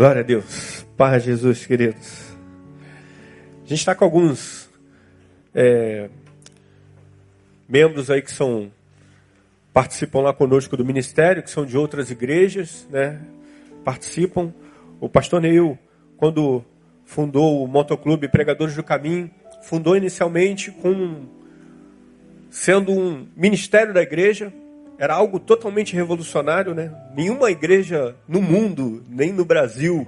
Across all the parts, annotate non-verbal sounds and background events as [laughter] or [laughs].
Glória a Deus. Paz Jesus, queridos. A gente está com alguns é, membros aí que são participam lá conosco do ministério, que são de outras igrejas, né? Participam. O pastor Neil, quando fundou o Motoclube Pregadores do Caminho, fundou inicialmente com sendo um ministério da igreja, era algo totalmente revolucionário, né? Nenhuma igreja no mundo, nem no Brasil,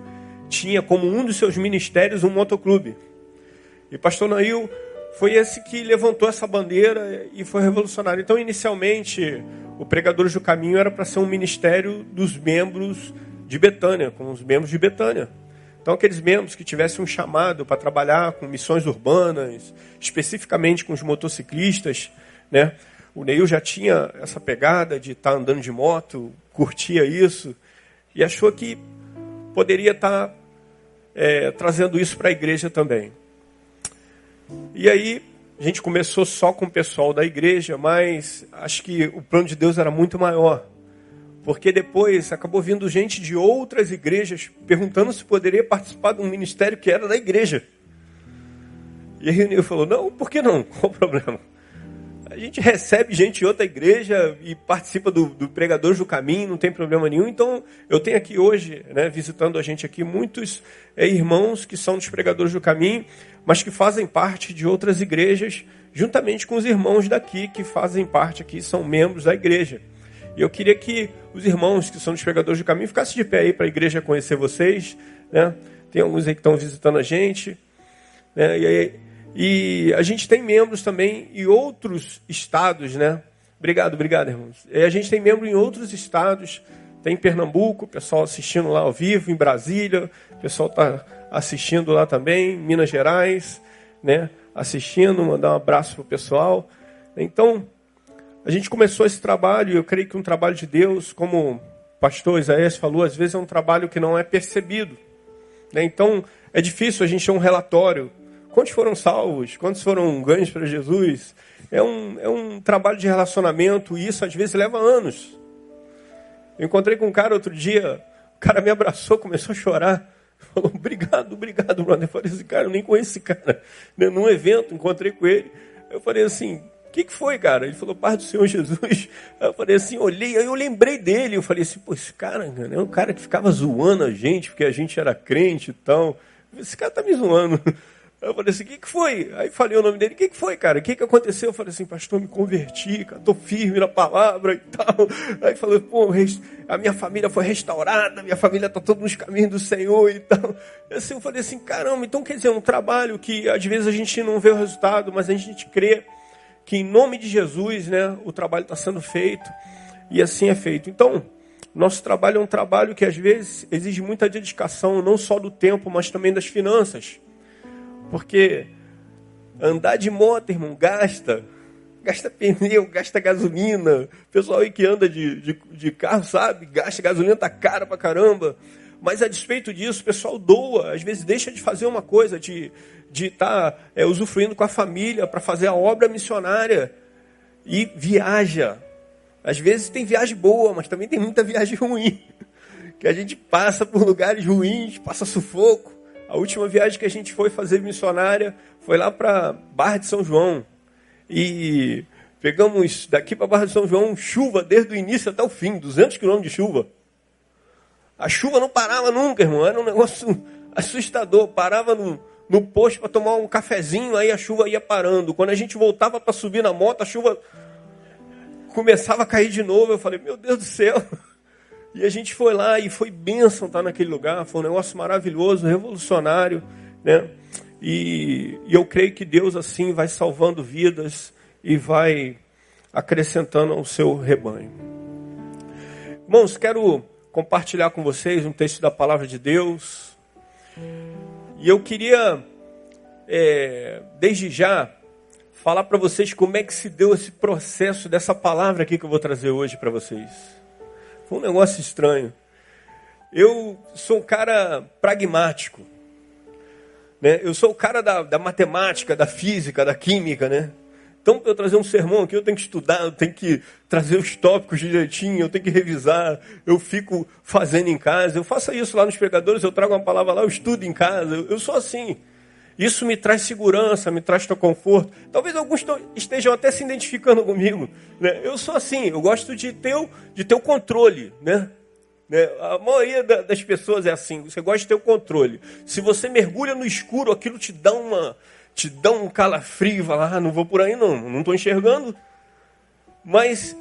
tinha como um dos seus ministérios um motoclube. E pastor Nail foi esse que levantou essa bandeira e foi revolucionário. Então, inicialmente, o Pregadores do Caminho era para ser um ministério dos membros de Betânia, com os membros de Betânia. Então, aqueles membros que tivessem um chamado para trabalhar com missões urbanas, especificamente com os motociclistas, né? O Neil já tinha essa pegada de estar tá andando de moto, curtia isso, e achou que poderia estar tá, é, trazendo isso para a igreja também. E aí, a gente começou só com o pessoal da igreja, mas acho que o plano de Deus era muito maior. Porque depois acabou vindo gente de outras igrejas perguntando se poderia participar de um ministério que era da igreja. E aí o Neil falou: Não, por que não? [laughs] Qual o problema? A gente recebe gente de outra igreja e participa do, do Pregadores do Caminho, não tem problema nenhum. Então, eu tenho aqui hoje, né, visitando a gente aqui, muitos é, irmãos que são dos Pregadores do Caminho, mas que fazem parte de outras igrejas, juntamente com os irmãos daqui, que fazem parte aqui, são membros da igreja. E eu queria que os irmãos que são dos Pregadores do Caminho ficassem de pé aí para a igreja conhecer vocês. Né? Tem alguns aí que estão visitando a gente. Né? E aí, e a gente tem membros também em outros estados, né? Obrigado, obrigado, irmãos. E a gente tem membros em outros estados. Tem em Pernambuco, pessoal assistindo lá ao vivo, em Brasília, pessoal está assistindo lá também, Minas Gerais, né? Assistindo, mandar um abraço para o pessoal. Então, a gente começou esse trabalho, eu creio que um trabalho de Deus, como o pastor Isaías falou, às vezes é um trabalho que não é percebido. Né? Então, é difícil a gente ter um relatório Quantos foram salvos? Quantos foram ganhos para Jesus? É um, é um trabalho de relacionamento e isso às vezes leva anos. Eu encontrei com um cara outro dia, o cara me abraçou, começou a chorar. [laughs] Falou, obrigado, obrigado, brother. Eu falei assim, cara, eu nem conheço esse cara. [laughs] Né, num evento, encontrei com ele. Eu falei assim, o que, que foi, cara? Ele falou, Pai do Senhor [laughs] Jesus. Eu falei assim, olhei, aí eu lembrei dele. Eu falei assim, pô, esse cara, cara é um cara que ficava zoando a gente, porque a gente era crente e tal. Esse cara tá me zoando. Eu falei assim, o que, que foi? Aí falei o nome dele, o que, que foi, cara? O que, que aconteceu? Eu falei assim, pastor, me converti, cara, tô firme na palavra e tal. Aí falou, pô, a minha família foi restaurada, minha família tá toda nos caminhos do Senhor e tal. Assim, eu falei assim, caramba, então quer dizer, um trabalho que às vezes a gente não vê o resultado, mas a gente crê que em nome de Jesus, né, o trabalho está sendo feito e assim é feito. Então, nosso trabalho é um trabalho que às vezes exige muita dedicação, não só do tempo, mas também das finanças. Porque andar de moto, irmão, gasta. Gasta pneu, gasta gasolina. O pessoal aí que anda de, de, de carro, sabe? Gasta gasolina, tá cara pra caramba. Mas a despeito disso, o pessoal doa, às vezes deixa de fazer uma coisa, de estar tá, é, usufruindo com a família para fazer a obra missionária e viaja. Às vezes tem viagem boa, mas também tem muita viagem [laughs] ruim. Que a gente passa por lugares ruins, passa sufoco. A última viagem que a gente foi fazer missionária foi lá para Barra de São João. E pegamos daqui para Barra de São João chuva desde o início até o fim 200 quilômetros de chuva. A chuva não parava nunca, irmão. Era um negócio [laughs] assustador. Parava no, no posto para tomar um cafezinho, aí a chuva ia parando. Quando a gente voltava para subir na moto, a chuva começava a cair de novo. Eu falei, meu Deus do céu. [laughs] E a gente foi lá e foi bênção estar naquele lugar, foi um negócio maravilhoso, revolucionário, né? E, e eu creio que Deus assim vai salvando vidas e vai acrescentando ao seu rebanho. Irmãos, quero compartilhar com vocês um texto da palavra de Deus. E eu queria, é, desde já, falar para vocês como é que se deu esse processo dessa palavra aqui que eu vou trazer hoje para vocês. Foi um negócio estranho. Eu sou um cara pragmático. Né? Eu sou o cara da, da matemática, da física, da química, né? Então, para eu trazer um sermão aqui, eu tenho que estudar, eu tenho que trazer os tópicos direitinho, eu tenho que revisar, eu fico fazendo em casa. Eu faço isso lá nos pregadores, eu trago uma palavra lá, eu estudo em casa. Eu, eu sou assim. Isso me traz segurança, me traz conforto. Talvez alguns estejam até se identificando comigo. Né? Eu sou assim, eu gosto de ter o, de ter o controle. Né? né? A maioria das pessoas é assim, você gosta de ter o controle. Se você mergulha no escuro, aquilo te dá uma, te dá um calafrio, fala, ah, não vou por aí não, não estou enxergando. Mas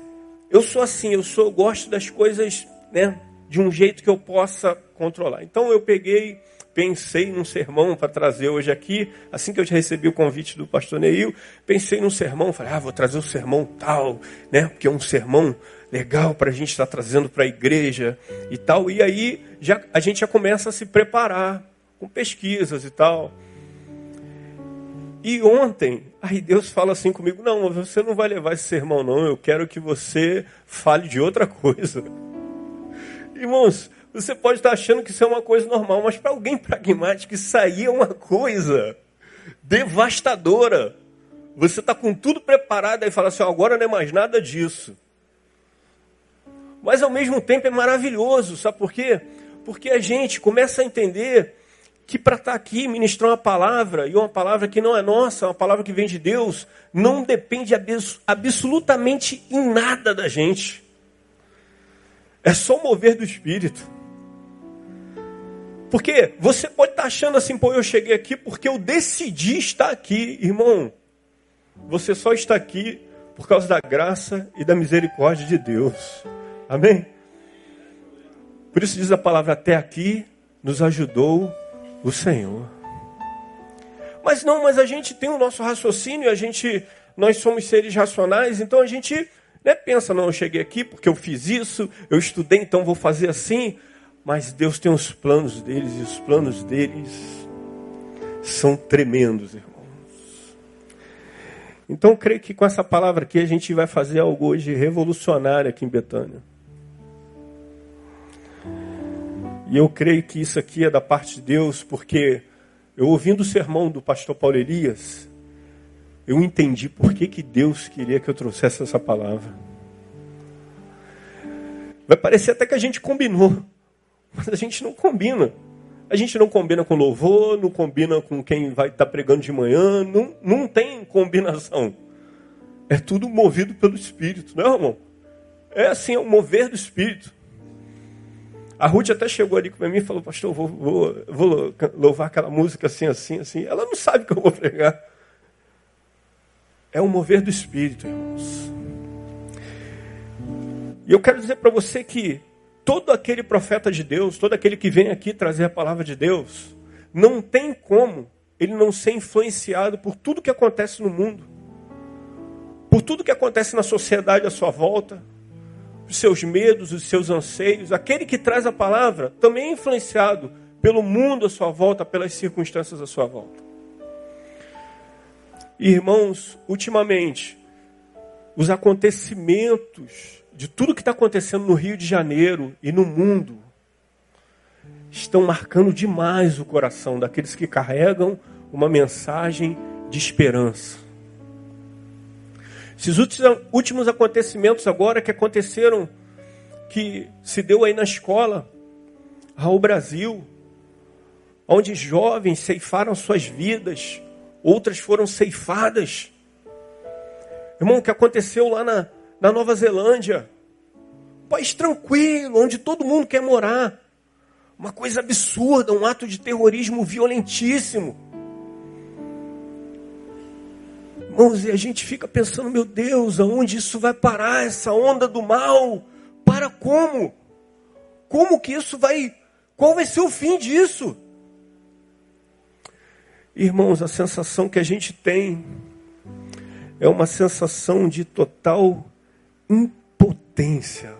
eu sou assim, eu sou, eu gosto das coisas né, de um jeito que eu possa controlar. Então eu peguei, pensei num sermão para trazer hoje aqui, assim que eu recebi o convite do pastor Neil, pensei num sermão, falei, ah, vou trazer um sermão tal, né, porque é um sermão legal para a gente estar tá trazendo para a igreja e tal. E aí já, a gente já começa a se preparar com pesquisas e tal. E ontem, aí Deus fala assim comigo: Não, você não vai levar esse sermão, não. Eu quero que você fale de outra [laughs] coisa. Irmãos, você pode estar achando que isso é uma coisa normal, mas para alguém pragmático, isso aí é uma coisa devastadora. Você está com tudo preparado e fala assim: agora não é mais nada disso. Mas ao mesmo tempo é maravilhoso, sabe por quê? Porque a gente começa a entender que para estar tá aqui ministrar uma palavra, e uma palavra que não é nossa, uma palavra que vem de Deus, não depende absolutamente em nada da gente. É só o mover do Espírito. Porque você pode estar tá achando assim, pô, eu cheguei aqui porque eu decidi estar aqui, irmão. Você só está aqui por causa da graça e da misericórdia de Deus. Amém? Por isso diz a palavra: até aqui nos ajudou o Senhor. Mas não, mas a gente tem o nosso raciocínio, a gente, nós somos seres racionais, então a gente né, pensa, não, eu cheguei aqui porque eu fiz isso, eu estudei, então vou fazer assim. Mas Deus tem os planos deles e os planos deles são tremendos, irmãos. Então, creio que com essa palavra aqui a gente vai fazer algo hoje revolucionário aqui em Betânia. E eu creio que isso aqui é da parte de Deus, porque eu ouvindo o sermão do pastor Paulo Elias, eu entendi por que, que Deus queria que eu trouxesse essa palavra. Vai parecer até que a gente combinou, mas a gente não combina. A gente não combina com louvor, não combina com quem vai estar pregando de manhã, não, não tem combinação. É tudo movido pelo Espírito, não é, irmão? É assim, é o mover do Espírito. A Ruth até chegou ali para mim e falou, pastor, vou, vou, vou louvar aquela música assim, assim, assim. Ela não sabe que eu vou pregar. É o mover do Espírito, irmãos. E eu quero dizer para você que todo aquele profeta de Deus, todo aquele que vem aqui trazer a palavra de Deus, não tem como ele não ser influenciado por tudo que acontece no mundo, por tudo que acontece na sociedade à sua volta, os seus medos, os seus anseios. Aquele que traz a palavra também é influenciado pelo mundo à sua volta, pelas circunstâncias à sua volta. Irmãos, ultimamente, os acontecimentos de tudo que está acontecendo no Rio de Janeiro e no mundo estão marcando demais o coração daqueles que carregam uma mensagem de esperança. Esses últimos acontecimentos agora que aconteceram, que se deu aí na escola, ao Brasil, onde jovens ceifaram suas vidas, outras foram ceifadas. Irmão, o que aconteceu lá na, na Nova Zelândia? Um país tranquilo, onde todo mundo quer morar. Uma coisa absurda, um ato de terrorismo violentíssimo. Irmãos, e a gente fica pensando, meu Deus, aonde isso vai parar, essa onda do mal? Para como? Como que isso vai. Qual vai ser o fim disso? Irmãos, a sensação que a gente tem é uma sensação de total impotência.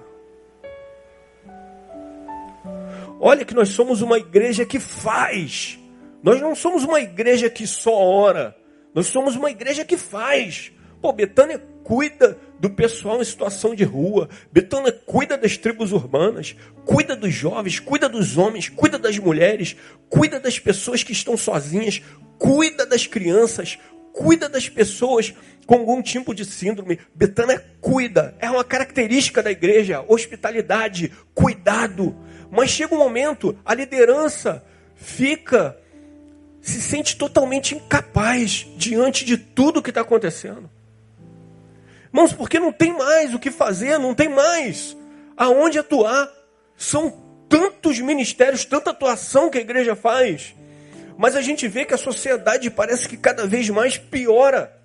Olha que nós somos uma igreja que faz. Nós não somos uma igreja que só ora. Nós somos uma igreja que faz. Pô, Betânia cuida do pessoal em situação de rua. Betânia cuida das tribos urbanas, cuida dos jovens, cuida dos homens, cuida das mulheres, cuida das pessoas que estão sozinhas, cuida das crianças, cuida das pessoas com algum tipo de síndrome. Betânia cuida, é uma característica da igreja, hospitalidade, cuidado. Mas chega um momento, a liderança fica, se sente totalmente incapaz diante de tudo que está acontecendo. Irmãos, porque não tem mais o que fazer, não tem mais aonde atuar. São tantos ministérios, tanta atuação que a igreja faz. Mas a gente vê que a sociedade parece que cada vez mais piora.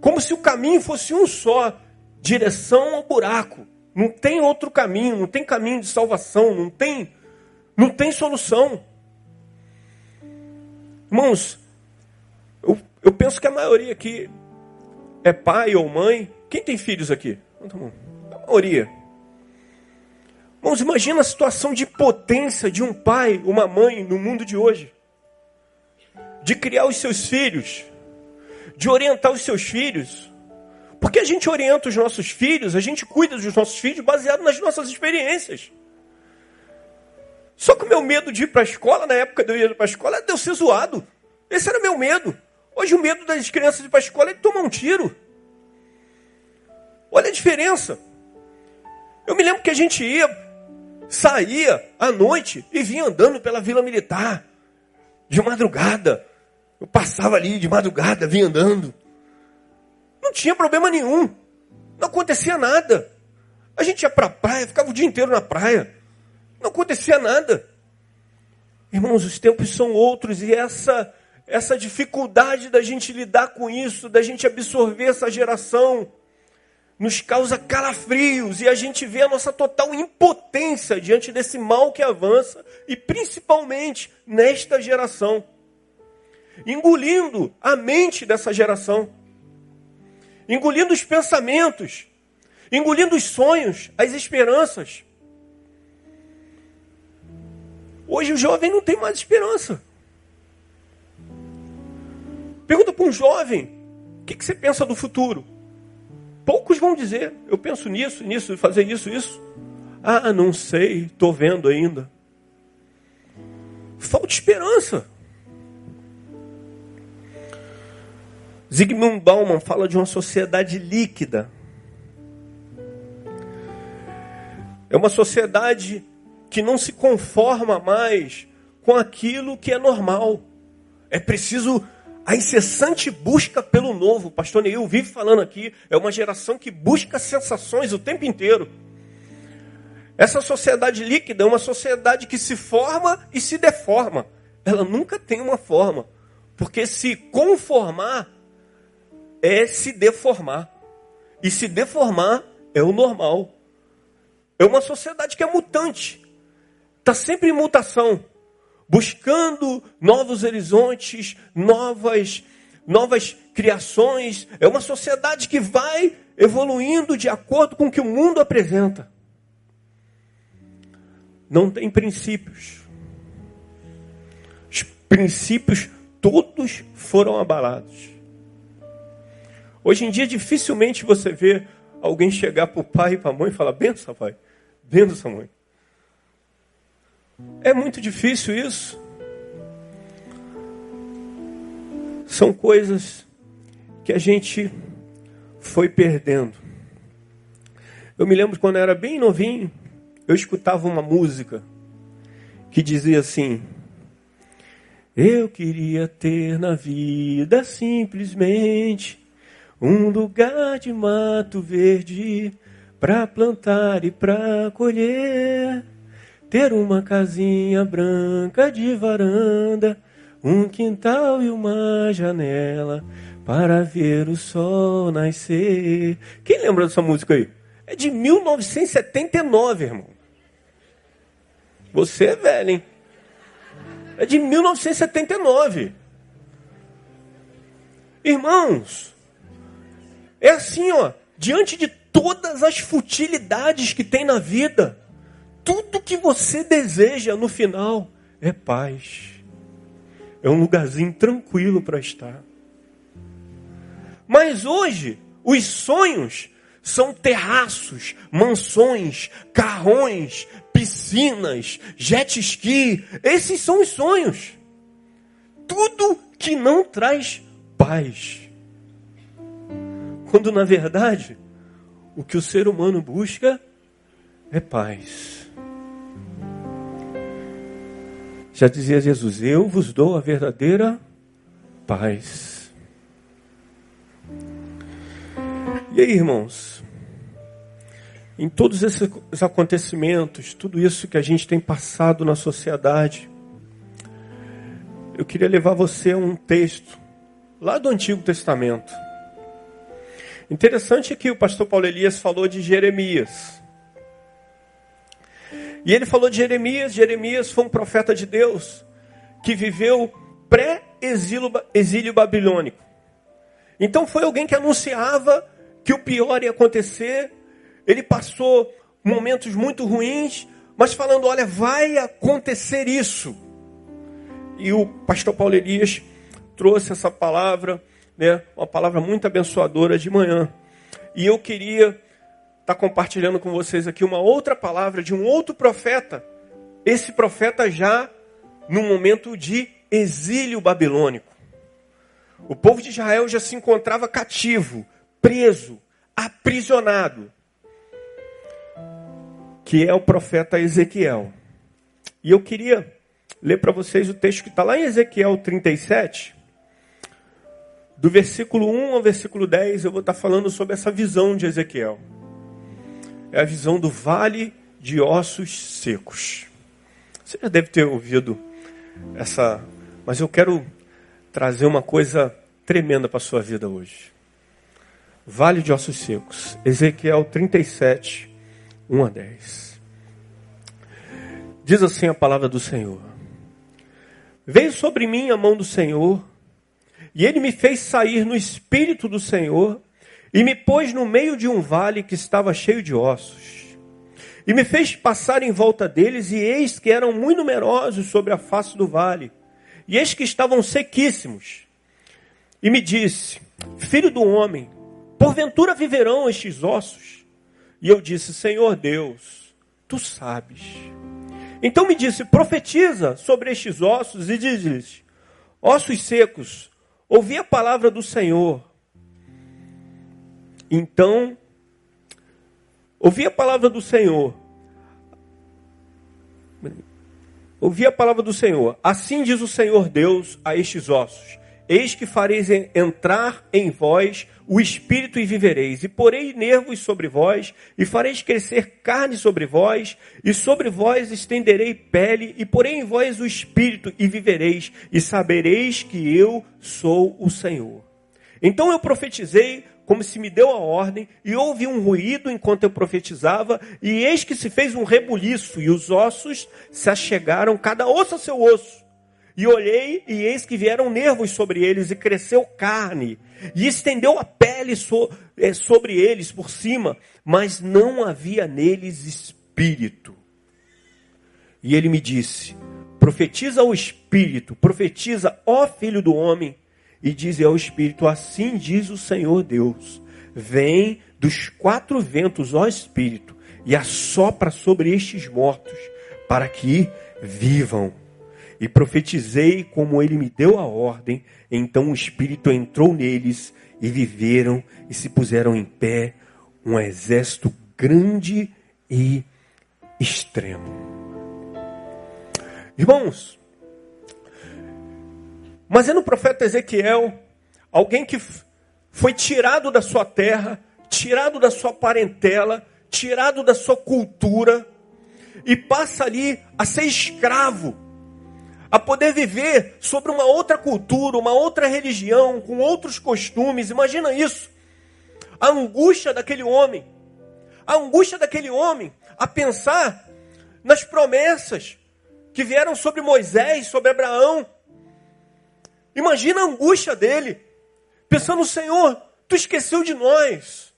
Como se o caminho fosse um só direção ao buraco. Não tem outro caminho, não tem caminho de salvação, não tem, não tem solução. Irmãos, eu, eu penso que a maioria aqui é pai ou mãe. Quem tem filhos aqui? A maioria. Irmãos, imagina a situação de potência de um pai, uma mãe no mundo de hoje. De criar os seus filhos, de orientar os seus filhos. Porque a gente orienta os nossos filhos, a gente cuida dos nossos filhos baseado nas nossas experiências. Só que o meu medo de ir para a escola, na época de eu ir para a escola, era de eu ser zoado. Esse era meu medo. Hoje o medo das crianças de ir para a escola é de tomar um tiro. Olha a diferença. Eu me lembro que a gente ia, saía à noite e vinha andando pela Vila Militar, de madrugada. Eu passava ali de madrugada, vinha andando. Não tinha problema nenhum. Não acontecia nada. A gente ia para a praia, ficava o dia inteiro na praia. Não acontecia nada. Irmãos, os tempos são outros e essa essa dificuldade da gente lidar com isso, da gente absorver essa geração, nos causa calafrios e a gente vê a nossa total impotência diante desse mal que avança e principalmente nesta geração, engolindo a mente dessa geração, engolindo os pensamentos, engolindo os sonhos, as esperanças. Hoje o jovem não tem mais esperança. Pergunta para um jovem: o que, que você pensa do futuro? Poucos vão dizer: eu penso nisso, nisso, fazer isso, isso. Ah, não sei, estou vendo ainda. Falta esperança. Zygmunt Bauman fala de uma sociedade líquida. É uma sociedade que não se conforma mais com aquilo que é normal. É preciso a incessante busca pelo novo. O pastor Neil vive falando aqui, é uma geração que busca sensações o tempo inteiro. Essa sociedade líquida é uma sociedade que se forma e se deforma. Ela nunca tem uma forma. Porque se conformar é se deformar. E se deformar é o normal. É uma sociedade que é mutante. Está sempre em mutação buscando novos horizontes, novas, novas criações. É uma sociedade que vai evoluindo de acordo com o que o mundo apresenta. Não tem princípios. Os princípios todos foram abalados. Hoje em dia, dificilmente você vê alguém chegar para o pai e para a mãe e falar: benção, pai, benção, mãe. É muito difícil isso. São coisas que a gente foi perdendo. Eu me lembro quando eu era bem novinho, eu escutava uma música que dizia assim: Eu queria ter na vida simplesmente um lugar de mato verde para plantar e para colher. Ter uma casinha branca de varanda, um quintal e uma janela para ver o sol nascer. Quem lembra dessa música aí? É de 1979, irmão. Você é velho, hein? É de 1979. Irmãos, é assim, ó, diante de todas as futilidades que tem na vida, tudo que você deseja no final é paz. É um lugarzinho tranquilo para estar. Mas hoje, os sonhos são terraços, mansões, carrões, piscinas, jet ski. Esses são os sonhos. Tudo que não traz paz. Quando na verdade, o que o ser humano busca é paz. Já dizia Jesus: Eu vos dou a verdadeira paz. E aí, irmãos? Em todos esses acontecimentos, tudo isso que a gente tem passado na sociedade, eu queria levar você a um texto lá do Antigo Testamento. Interessante que o pastor Paulo Elias falou de Jeremias. E ele falou de Jeremias. Jeremias foi um profeta de Deus que viveu pré-exílio exílio babilônico. Então foi alguém que anunciava que o pior ia acontecer. Ele passou momentos muito ruins, mas falando: olha, vai acontecer isso. E o pastor Paulo Elias trouxe essa palavra, né, uma palavra muito abençoadora de manhã. E eu queria estar tá compartilhando com vocês aqui uma outra palavra de um outro profeta. Esse profeta já no momento de exílio babilônico. O povo de Israel já se encontrava cativo, preso, aprisionado. Que é o profeta Ezequiel. E eu queria ler para vocês o texto que está lá em Ezequiel 37, do versículo 1 ao versículo 10, eu vou estar falando sobre essa visão de Ezequiel. É a visão do vale de ossos secos. Você já deve ter ouvido essa, mas eu quero trazer uma coisa tremenda para a sua vida hoje. Vale de ossos secos. Ezequiel 37, 1 a 10. Diz assim a palavra do Senhor: Veio sobre mim a mão do Senhor e ele me fez sair no espírito do Senhor e me pôs no meio de um vale que estava cheio de ossos. E me fez passar em volta deles, e eis que eram muito numerosos sobre a face do vale, e eis que estavam sequíssimos. E me disse: Filho do homem, porventura viverão estes ossos? E eu disse: Senhor Deus, tu sabes. Então me disse: Profetiza sobre estes ossos e diz-lhes: Ossos secos, ouvi a palavra do Senhor. Então, ouvi a palavra do Senhor. Ouvi a palavra do Senhor. Assim diz o Senhor Deus a estes ossos: Eis que fareis entrar em vós o espírito e vivereis, e porei nervos sobre vós, e fareis crescer carne sobre vós, e sobre vós estenderei pele, e porei em vós o espírito e vivereis, e sabereis que eu sou o Senhor. Então eu profetizei como se me deu a ordem, e houve um ruído enquanto eu profetizava, e eis que se fez um rebuliço, e os ossos se achegaram, cada osso a seu osso. E olhei, e eis que vieram nervos sobre eles, e cresceu carne, e estendeu a pele so, é, sobre eles por cima, mas não havia neles espírito. E ele me disse: Profetiza ao espírito, profetiza, ó filho do homem, e diz ao espírito: Assim diz o Senhor Deus: Vem dos quatro ventos, ó espírito, e assopra sobre estes mortos, para que vivam. E profetizei como ele me deu a ordem. Então o Espírito entrou neles e viveram e se puseram em pé um exército grande e extremo. Irmãos, mas é no profeta Ezequiel, alguém que foi tirado da sua terra, tirado da sua parentela, tirado da sua cultura, e passa ali a ser escravo a poder viver sobre uma outra cultura, uma outra religião, com outros costumes. Imagina isso. A angústia daquele homem. A angústia daquele homem a pensar nas promessas que vieram sobre Moisés, sobre Abraão. Imagina a angústia dele, pensando: Senhor, tu esqueceu de nós.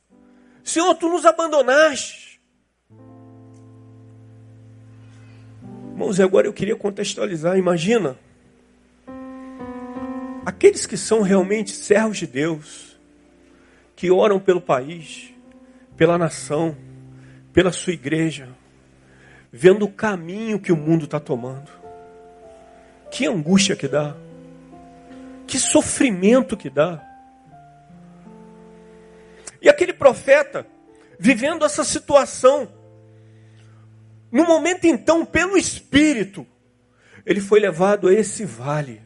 Senhor, tu nos abandonaste. Irmãos, agora eu queria contextualizar. Imagina, aqueles que são realmente servos de Deus, que oram pelo país, pela nação, pela sua igreja, vendo o caminho que o mundo está tomando. Que angústia que dá. Que sofrimento que dá. E aquele profeta, vivendo essa situação, no momento então, pelo Espírito, ele foi levado a esse vale.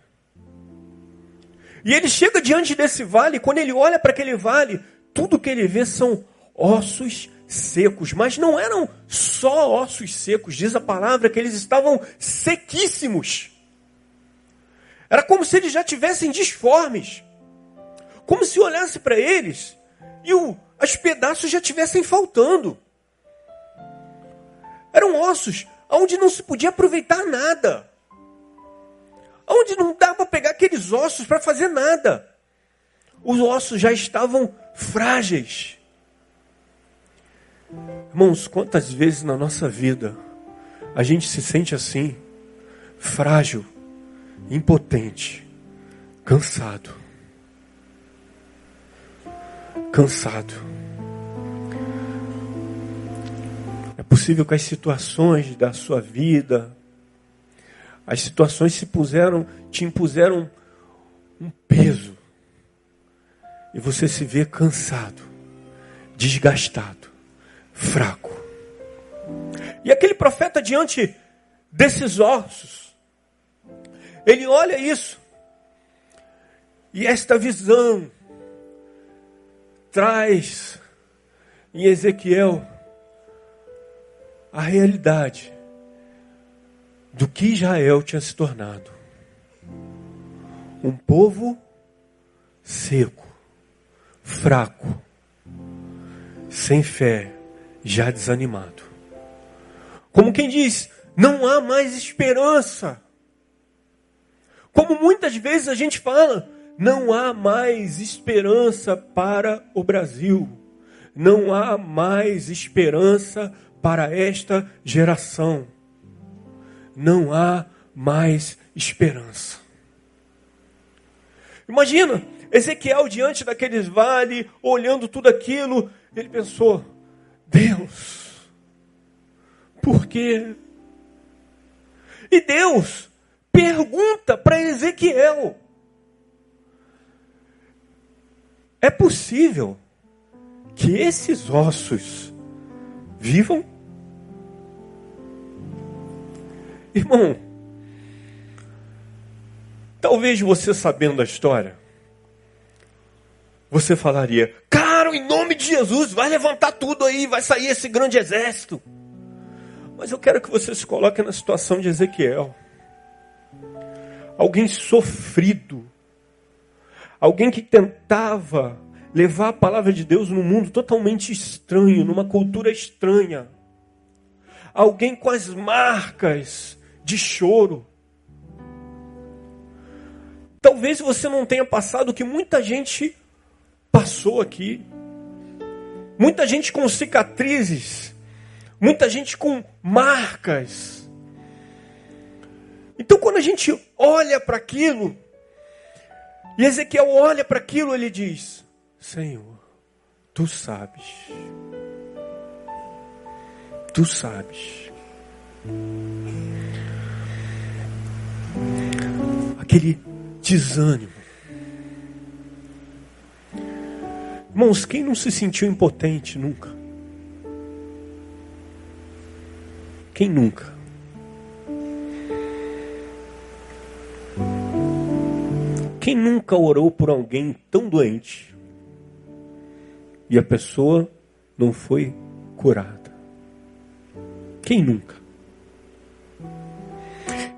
E ele chega diante desse vale, quando ele olha para aquele vale, tudo que ele vê são ossos secos, mas não eram só ossos secos, diz a palavra que eles estavam sequíssimos. Era como se eles já tivessem disformes. Como se olhasse para eles e o, os pedaços já tivessem faltando. Eram ossos onde não se podia aproveitar nada. Onde não dava para pegar aqueles ossos para fazer nada. Os ossos já estavam frágeis. Irmãos, quantas vezes na nossa vida a gente se sente assim, frágil, impotente, cansado. Cansado. É possível que as situações da sua vida, as situações se puseram, te impuseram um peso. E você se vê cansado, desgastado fraco. E aquele profeta diante desses ossos, ele olha isso. E esta visão traz em Ezequiel a realidade do que Israel tinha se tornado. Um povo seco, fraco, sem fé, já desanimado. Como quem diz, não há mais esperança. Como muitas vezes a gente fala, não há mais esperança para o Brasil. Não há mais esperança para esta geração. Não há mais esperança. Imagina, Ezequiel diante daqueles vales, olhando tudo aquilo, ele pensou: Deus, por quê? E Deus pergunta para Ezequiel: é possível que esses ossos vivam? Irmão, talvez você sabendo a história, você falaria: Cara, em nome de Jesus, vai levantar tudo aí, vai sair esse grande exército. Mas eu quero que você se coloque na situação de Ezequiel. Alguém sofrido. Alguém que tentava levar a palavra de Deus num mundo totalmente estranho, numa cultura estranha. Alguém com as marcas de choro. Talvez você não tenha passado o que muita gente passou aqui. Muita gente com cicatrizes, muita gente com marcas. Então, quando a gente olha para aquilo, e Ezequiel olha para aquilo, ele diz: Senhor, tu sabes, tu sabes. Aquele desânimo, Irmãos, quem não se sentiu impotente nunca? Quem nunca? Quem nunca orou por alguém tão doente e a pessoa não foi curada? Quem nunca?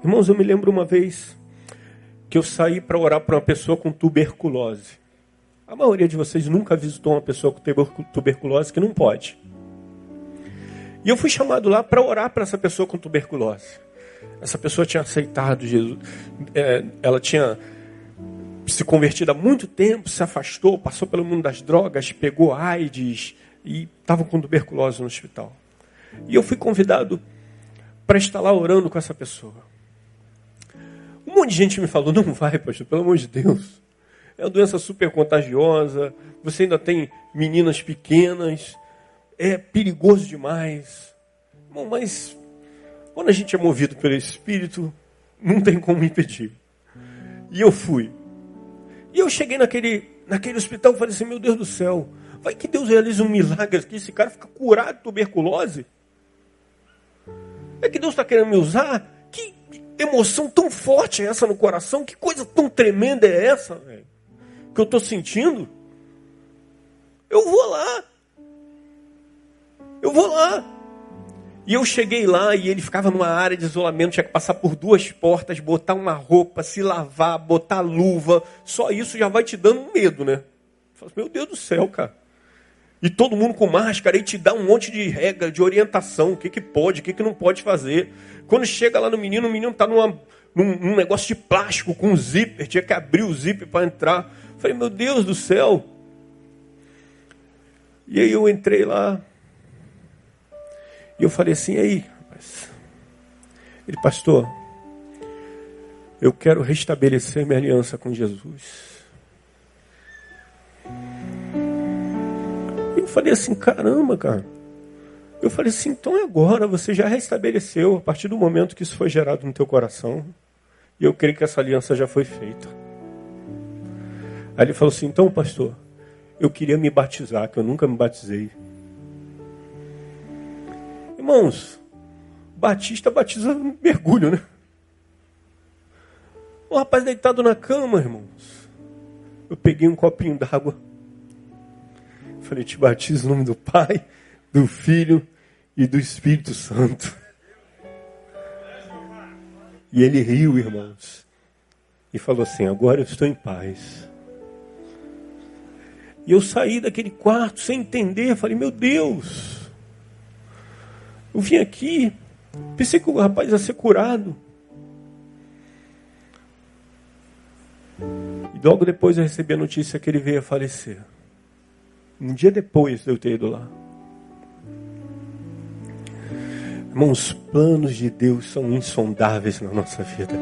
Irmãos, eu me lembro uma vez que eu saí para orar para uma pessoa com tuberculose. A maioria de vocês nunca visitou uma pessoa com tuberculose que não pode. E eu fui chamado lá para orar para essa pessoa com tuberculose. Essa pessoa tinha aceitado Jesus, é, ela tinha se convertido há muito tempo, se afastou, passou pelo mundo das drogas, pegou AIDS e estava com tuberculose no hospital. E eu fui convidado para estar lá orando com essa pessoa. Um monte de gente me falou: não vai, pastor, pelo amor de Deus. É uma doença super contagiosa. Você ainda tem meninas pequenas. É perigoso demais. Bom, mas quando a gente é movido pelo Espírito, não tem como impedir. E eu fui. E eu cheguei naquele, naquele hospital e falei assim, meu Deus do céu, vai que Deus realize um milagre aqui, esse cara fica curado de tuberculose. É que Deus está querendo me usar? Que emoção tão forte é essa no coração? Que coisa tão tremenda é essa, véio, que eu estou sentindo? Eu vou lá. Eu vou lá. E eu cheguei lá e ele ficava numa área de isolamento, tinha que passar por duas portas, botar uma roupa, se lavar, botar luva. Só isso já vai te dando medo, né? Fala, meu Deus do céu, cara. E todo mundo com máscara e te dá um monte de regra, de orientação, o que, que pode, o que, que não pode fazer. Quando chega lá no menino, o menino está num, num negócio de plástico com um zíper, tinha que abrir o zíper para entrar. Falei, meu Deus do céu. E aí eu entrei lá, e eu falei assim, aí, rapaz. Ele, pastor, eu quero restabelecer minha aliança com Jesus. Eu falei assim, caramba, cara. Eu falei assim, então agora, você já restabeleceu a partir do momento que isso foi gerado no teu coração. E eu creio que essa aliança já foi feita. Aí ele falou assim, então pastor, eu queria me batizar, que eu nunca me batizei. Irmãos, Batista batiza mergulho, né? O rapaz deitado na cama, irmãos. Eu peguei um copinho d'água. Falei, te batizo em nome do Pai, do Filho e do Espírito Santo. E ele riu, irmãos. E falou assim: agora eu estou em paz. E eu saí daquele quarto sem entender. Falei, meu Deus. Eu vim aqui, pensei que o rapaz ia ser curado. E logo depois eu recebi a notícia que ele veio a falecer. Um dia depois de eu ter ido lá. Irmãos, os planos de Deus são insondáveis na nossa vida.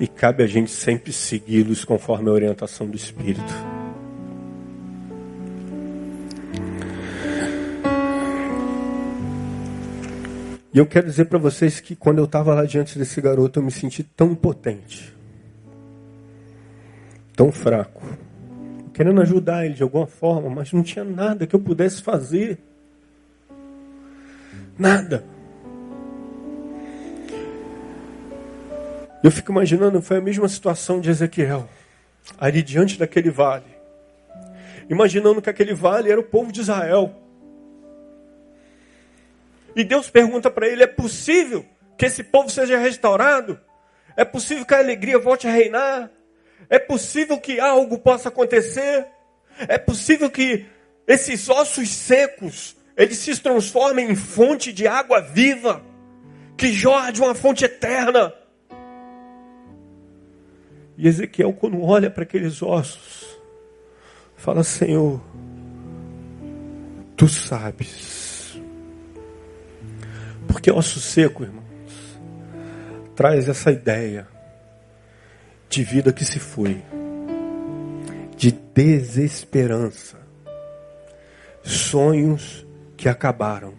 E cabe a gente sempre segui-los conforme a orientação do Espírito. E eu quero dizer para vocês que quando eu estava lá diante desse garoto, eu me senti tão impotente, tão fraco, querendo ajudar ele de alguma forma, mas não tinha nada que eu pudesse fazer. Nada. Eu fico imaginando, foi a mesma situação de Ezequiel, ali diante daquele vale. Imaginando que aquele vale era o povo de Israel. E Deus pergunta para ele: é possível que esse povo seja restaurado? É possível que a alegria volte a reinar? É possível que algo possa acontecer? É possível que esses ossos secos eles se transformem em fonte de água viva que jorra de uma fonte eterna? E Ezequiel, quando olha para aqueles ossos, fala: Senhor, tu sabes porque osso seco, irmãos, traz essa ideia de vida que se foi, de desesperança, sonhos que acabaram.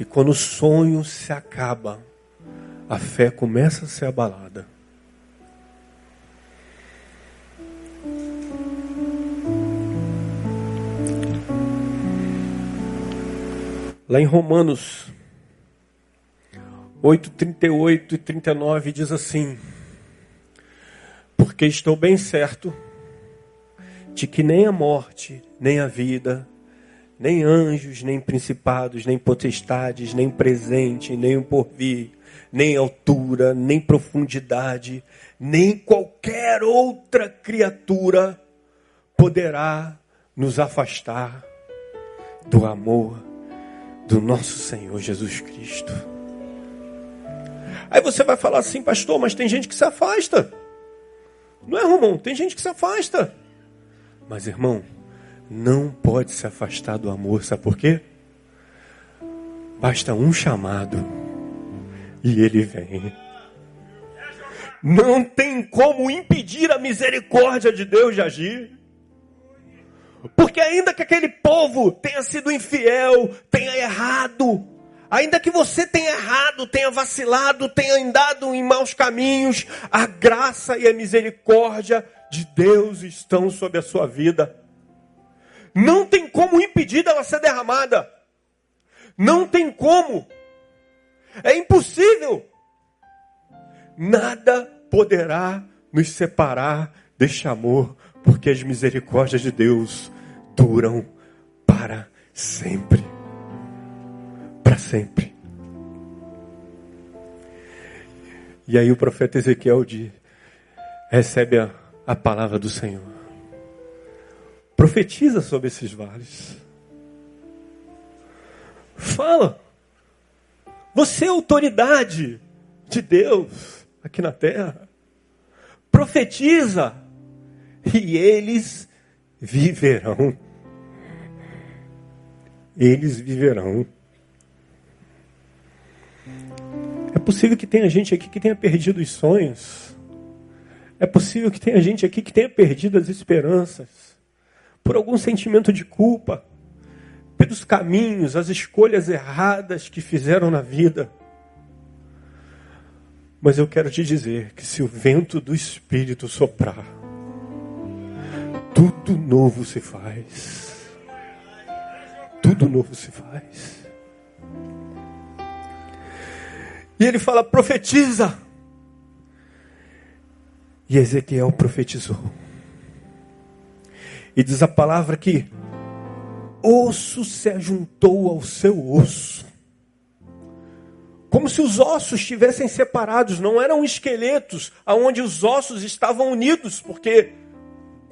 E quando o sonho se acaba, a fé começa a ser abalada. Lá em Romanos 8, 38 e 39 diz assim: Porque estou bem certo de que nem a morte, nem a vida, nem anjos, nem principados, nem potestades, nem presente, nem o porvir, nem altura, nem profundidade, nem qualquer outra criatura poderá nos afastar do amor do nosso Senhor Jesus Cristo. Aí você vai falar assim, pastor, mas tem gente que se afasta. Não é, Romão? Tem gente que se afasta. Mas, irmão, não pode se afastar do amor, sabe por quê? Basta um chamado e ele vem. Não tem como impedir a misericórdia de Deus de agir. Porque ainda que aquele povo tenha sido infiel, tenha errado, Ainda que você tenha errado, tenha vacilado, tenha andado em maus caminhos, a graça e a misericórdia de Deus estão sobre a sua vida. Não tem como impedir dela ser derramada. Não tem como. É impossível. Nada poderá nos separar deste amor, porque as misericórdias de Deus duram para sempre. Para sempre. E aí o profeta Ezequiel recebe a, a palavra do Senhor. Profetiza sobre esses vales. Fala. Você é autoridade de Deus aqui na terra. Profetiza e eles viverão. Eles viverão. É possível que tenha gente aqui que tenha perdido os sonhos. É possível que tenha gente aqui que tenha perdido as esperanças. Por algum sentimento de culpa. Pelos caminhos, as escolhas erradas que fizeram na vida. Mas eu quero te dizer que se o vento do Espírito soprar, tudo novo se faz. Tudo novo se faz. E ele fala: profetiza. E Ezequiel profetizou. E diz a palavra que osso se ajuntou ao seu osso. Como se os ossos estivessem separados, não eram esqueletos aonde os ossos estavam unidos, porque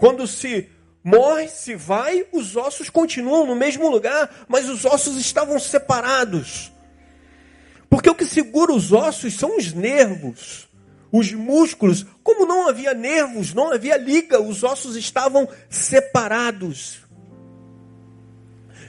quando se morre, se vai, os ossos continuam no mesmo lugar, mas os ossos estavam separados. Porque o que segura os ossos são os nervos, os músculos. Como não havia nervos, não havia liga, os ossos estavam separados.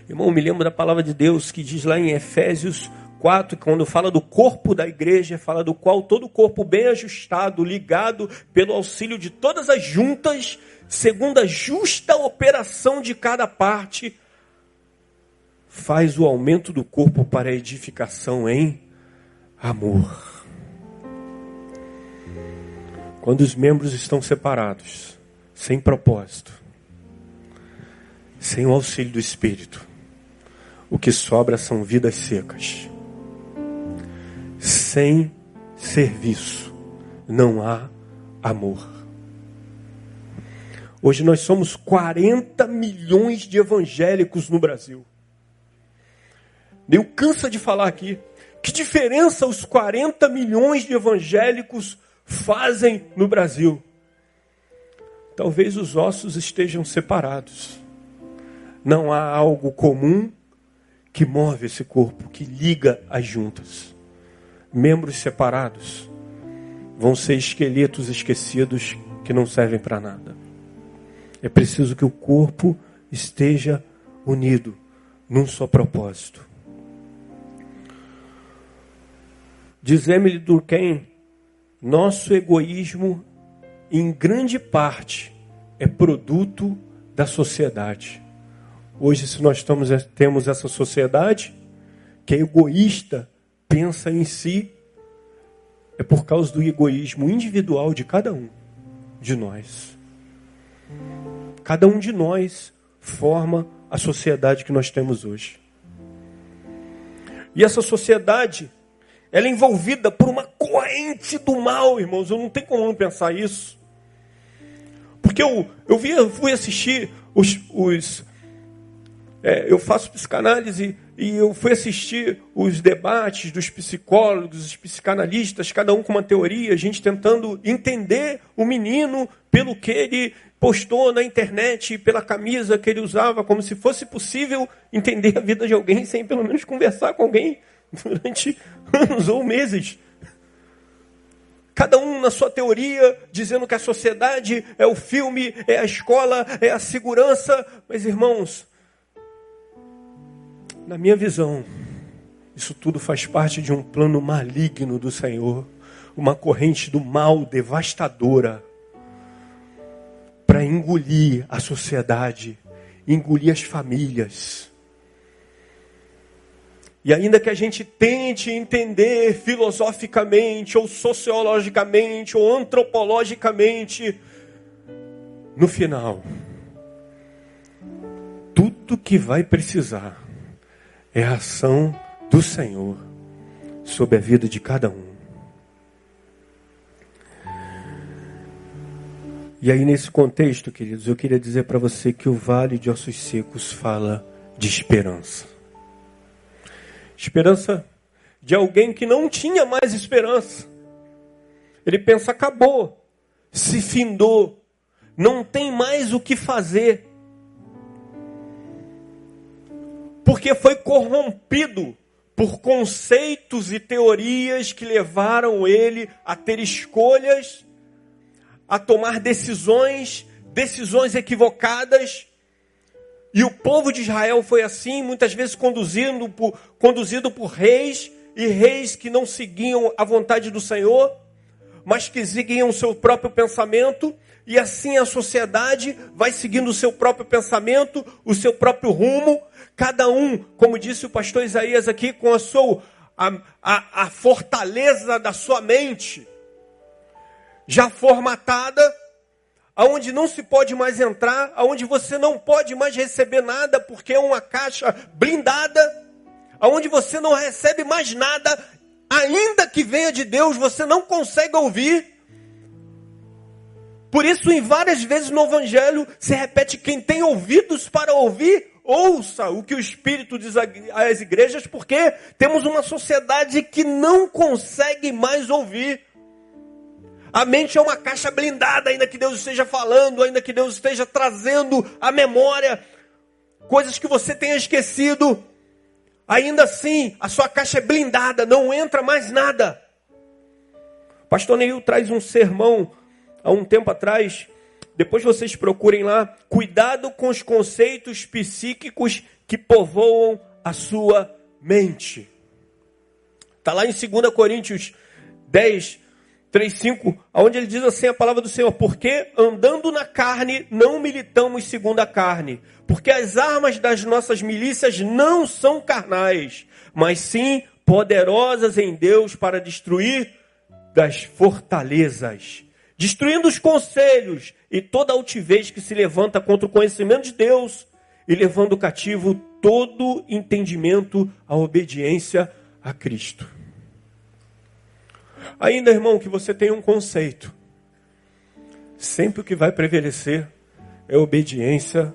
Irmão, me lembro da palavra de Deus que diz lá em Efésios 4, quando fala do corpo da igreja, fala do qual todo o corpo bem ajustado, ligado pelo auxílio de todas as juntas, segundo a justa operação de cada parte, faz o aumento do corpo para a edificação em amor. Quando os membros estão separados, sem propósito, sem o auxílio do Espírito, o que sobra são vidas secas. Sem serviço não há amor. Hoje nós somos 40 milhões de evangélicos no Brasil. Deu cansa de falar aqui. Que diferença os 40 milhões de evangélicos fazem no Brasil? Talvez os ossos estejam separados. Não há algo comum que move esse corpo, que liga as juntas. Membros separados vão ser esqueletos esquecidos que não servem para nada. É preciso que o corpo esteja unido num só propósito. Diz Emily Durkheim, nosso egoísmo, em grande parte, é produto da sociedade. Hoje, se nós estamos, temos essa sociedade que é egoísta, pensa em si, é por causa do egoísmo individual de cada um de nós. Cada um de nós forma a sociedade que nós temos hoje. E essa sociedade, ela é envolvida por uma corrente do mal, irmãos. Eu não tenho como não pensar isso. Porque eu, eu, vi, fui assistir os. os é, eu faço psicanálise e eu fui assistir os debates dos psicólogos, os psicanalistas, cada um com uma teoria, a gente tentando entender o menino pelo que ele postou na internet pela camisa que ele usava, como se fosse possível entender a vida de alguém sem pelo menos conversar com alguém durante anos ou meses. Cada um na sua teoria, dizendo que a sociedade é o filme, é a escola, é a segurança. Mas irmãos, na minha visão, isso tudo faz parte de um plano maligno do Senhor, uma corrente do mal devastadora para engolir a sociedade, engolir as famílias. E ainda que a gente tente entender filosoficamente, ou sociologicamente, ou antropologicamente, no final, tudo que vai precisar é a ação do Senhor sobre a vida de cada um. E aí, nesse contexto, queridos, eu queria dizer para você que o Vale de Ossos Secos fala de esperança. Esperança de alguém que não tinha mais esperança. Ele pensa: acabou, se findou, não tem mais o que fazer. Porque foi corrompido por conceitos e teorias que levaram ele a ter escolhas, a tomar decisões, decisões equivocadas. E o povo de Israel foi assim, muitas vezes conduzido por, conduzido por reis e reis que não seguiam a vontade do Senhor, mas que seguiam o seu próprio pensamento, e assim a sociedade vai seguindo o seu próprio pensamento, o seu próprio rumo, cada um, como disse o pastor Isaías aqui, com a sua a, a, a fortaleza da sua mente já formatada aonde não se pode mais entrar, aonde você não pode mais receber nada porque é uma caixa blindada, aonde você não recebe mais nada, ainda que venha de Deus, você não consegue ouvir. Por isso, em várias vezes no Evangelho se repete: quem tem ouvidos para ouvir, ouça o que o Espírito diz às igrejas, porque temos uma sociedade que não consegue mais ouvir. A mente é uma caixa blindada, ainda que Deus esteja falando, ainda que Deus esteja trazendo à memória coisas que você tenha esquecido. Ainda assim, a sua caixa é blindada, não entra mais nada. Pastor Neil traz um sermão há um tempo atrás. Depois vocês procurem lá. Cuidado com os conceitos psíquicos que povoam a sua mente. Está lá em 2 Coríntios 10, 3,5, onde ele diz assim a palavra do Senhor: Porque andando na carne não militamos segundo a carne, porque as armas das nossas milícias não são carnais, mas sim poderosas em Deus para destruir das fortalezas, destruindo os conselhos e toda altivez que se levanta contra o conhecimento de Deus e levando cativo todo entendimento à obediência a Cristo. Ainda, irmão, que você tenha um conceito. Sempre o que vai prevalecer é obediência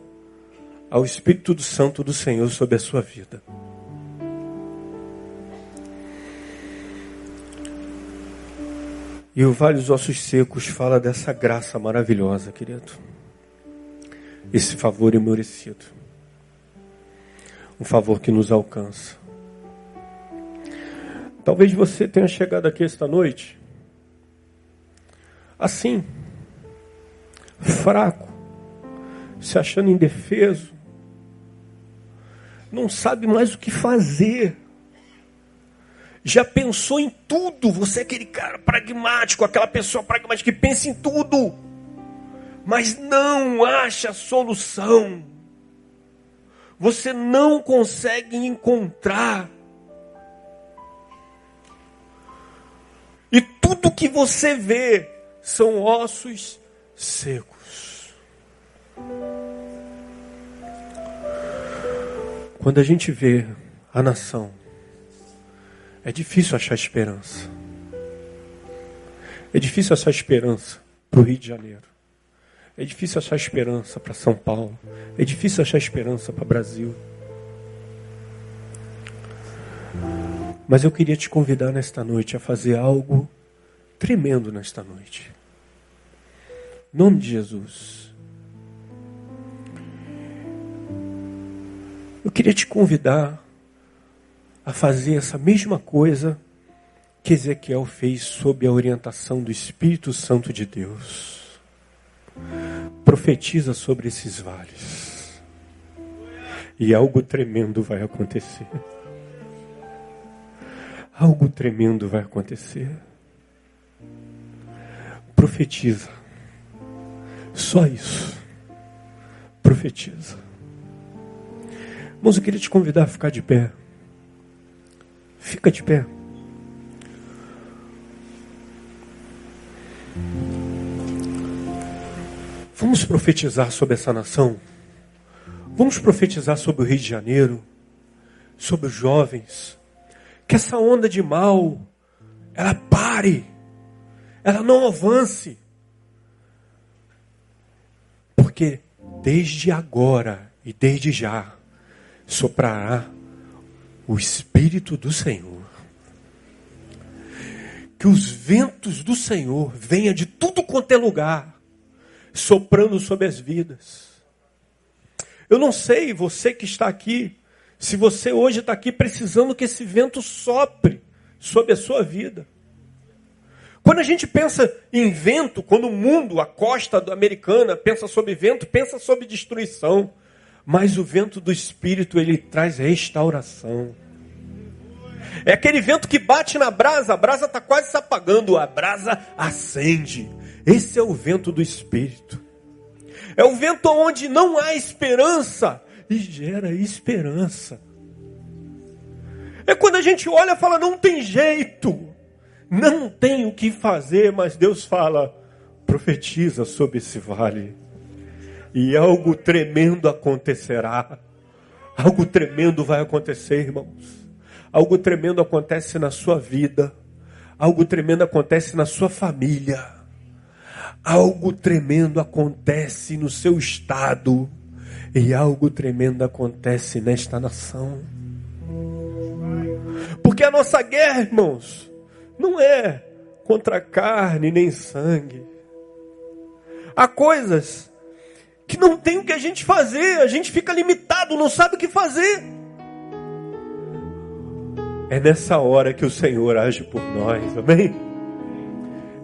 ao Espírito do Santo do Senhor sobre a sua vida. E o Vale dos Ossos Secos fala dessa graça maravilhosa, querido. Esse favor imorecido. Um favor que nos alcança. Talvez você tenha chegado aqui esta noite assim, fraco, se achando indefeso, não sabe mais o que fazer. Já pensou em tudo, você é aquele cara pragmático, aquela pessoa pragmática que pensa em tudo, mas não acha solução. Você não consegue encontrar tudo que você vê são ossos secos. Quando a gente vê a nação, é difícil achar esperança. É difícil achar esperança para o Rio de Janeiro. É difícil achar esperança para São Paulo. É difícil achar esperança para o Brasil. Mas eu queria te convidar nesta noite a fazer algo tremendo nesta noite. Em nome de Jesus. Eu queria te convidar a fazer essa mesma coisa que Ezequiel fez sob a orientação do Espírito Santo de Deus. Profetiza sobre esses vales. E algo tremendo vai acontecer algo tremendo vai acontecer. Profetiza. Só isso. Profetiza. Irmãos, eu queria te convidar a ficar de pé. Fica de pé. Vamos profetizar sobre essa nação. Vamos profetizar sobre o Rio de Janeiro, sobre os jovens. Que essa onda de mal, ela pare, ela não avance. Porque desde agora e desde já soprará o Espírito do Senhor. Que os ventos do Senhor venham de tudo quanto é lugar soprando sobre as vidas. Eu não sei, você que está aqui, se você hoje está aqui precisando que esse vento sopre sobre a sua vida. Quando a gente pensa em vento, quando o mundo, a costa americana, pensa sobre vento, pensa sobre destruição. Mas o vento do Espírito, ele traz restauração. É aquele vento que bate na brasa, a brasa está quase se apagando, a brasa acende. Esse é o vento do Espírito. É o vento onde não há esperança e gera esperança. É quando a gente olha e fala, não tem jeito, não tem o que fazer, mas Deus fala, profetiza sobre esse vale. E algo tremendo acontecerá. Algo tremendo vai acontecer, irmãos. Algo tremendo acontece na sua vida. Algo tremendo acontece na sua família algo tremendo acontece no seu estado e algo tremendo acontece nesta nação. Porque a nossa guerra, irmãos, não é contra carne nem sangue. Há coisas que não tem o que a gente fazer, a gente fica limitado, não sabe o que fazer. É nessa hora que o Senhor age por nós, amém?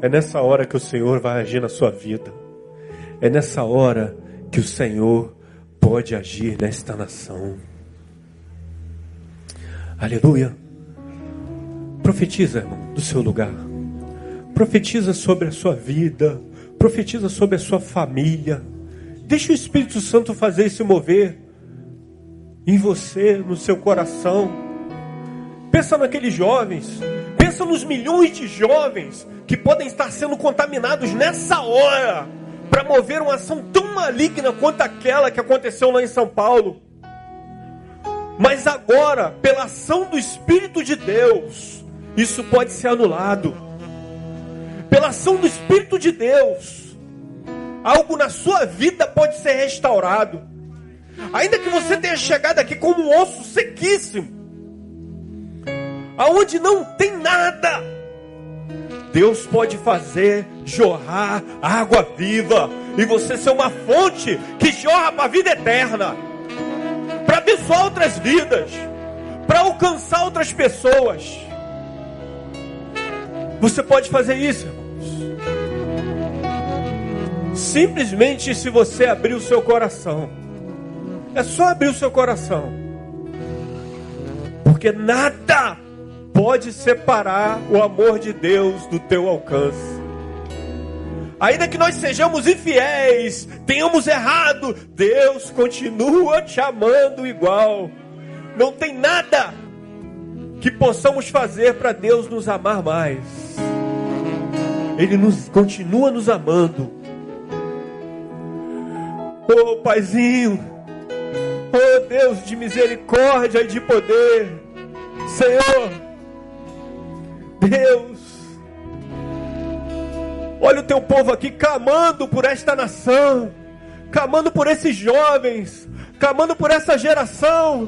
É nessa hora que o Senhor vai agir na sua vida. É nessa hora que o Senhor pode agir nesta nação. Aleluia. Profetiza, do seu lugar. Profetiza sobre a sua vida. Profetiza sobre a sua família. Deixa o Espírito Santo fazer se mover em você, no seu coração. Pensa naqueles jovens Pensa nos milhões de jovens que podem estar sendo contaminados nessa hora para mover uma ação tão maligna quanto aquela que aconteceu lá em São Paulo. Mas agora, pela ação do Espírito de Deus, isso pode ser anulado. Pela ação do Espírito de Deus, algo na sua vida pode ser restaurado. Ainda que você tenha chegado aqui como um osso sequíssimo, aonde não tem nada, Deus pode fazer jorrar água viva e você ser uma fonte que jorra para a vida eterna, para abençoar outras vidas, para alcançar outras pessoas. Você pode fazer isso, irmãos. Simplesmente se você abrir o seu coração. É só abrir o seu coração. Porque nada pode separar o amor de Deus do teu alcance. Ainda que nós sejamos infiéis, tenhamos errado, Deus continua te amando igual. Não tem nada que possamos fazer para Deus nos amar mais. Ele nos continua nos amando. Oh, Paizinho, oh Deus de misericórdia e de poder, Senhor, Deus. Olha o teu povo aqui clamando por esta nação, clamando por esses jovens, clamando por essa geração.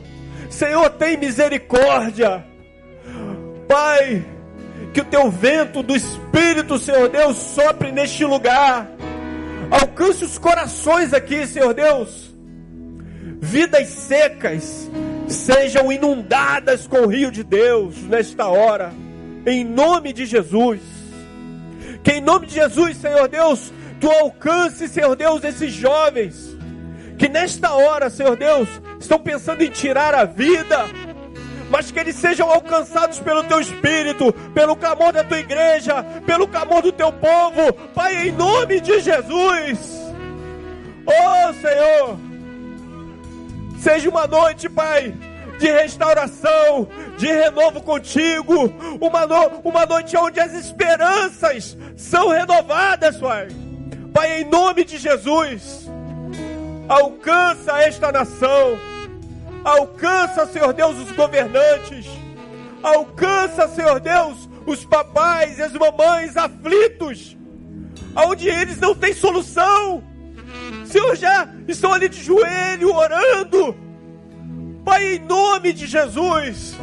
Senhor, tem misericórdia. Pai, que o teu vento do Espírito, Senhor Deus, sopre neste lugar. Alcance os corações aqui, Senhor Deus. Vidas secas sejam inundadas com o rio de Deus nesta hora em nome de Jesus. Que em nome de Jesus, Senhor Deus, tu alcance, Senhor Deus, esses jovens que nesta hora, Senhor Deus, estão pensando em tirar a vida, mas que eles sejam alcançados pelo teu espírito, pelo clamor da tua igreja, pelo clamor do teu povo, Pai, em nome de Jesus. Oh Senhor, seja uma noite, Pai, de restauração, de renovo contigo, uma, no, uma noite onde as esperanças são renovadas, Pai. Pai, em nome de Jesus, alcança esta nação, alcança, Senhor Deus, os governantes, alcança, Senhor Deus, os papais e as mamães aflitos, onde eles não têm solução. Senhor, já estão ali de joelho orando. Pai, em nome de Jesus,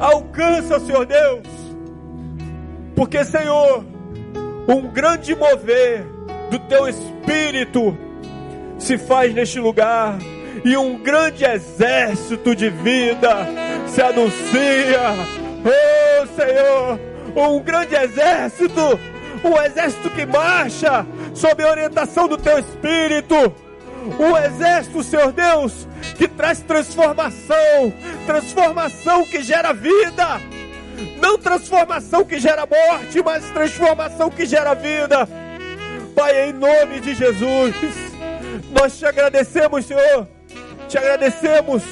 alcança, Senhor Deus, porque, Senhor, um grande mover do teu espírito se faz neste lugar e um grande exército de vida se anuncia. Oh, Senhor, um grande exército, um exército que marcha sob a orientação do teu espírito. Um exército, Senhor Deus, que traz transformação, transformação que gera vida, não transformação que gera morte, mas transformação que gera vida. Pai, em nome de Jesus, nós te agradecemos, Senhor, te agradecemos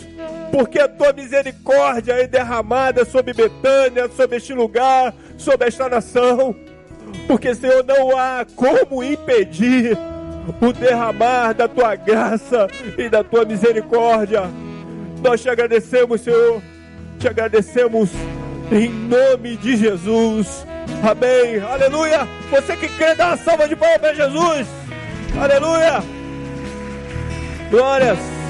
porque a tua misericórdia é derramada sobre Betânia, sobre este lugar, sobre esta nação. Porque, Senhor, não há como impedir o derramar da tua graça e da tua misericórdia. Nós te agradecemos, Senhor, te agradecemos em nome de Jesus. Amém. Aleluia. Você que crê, dá uma salva de palmas para Jesus. Aleluia. Glórias.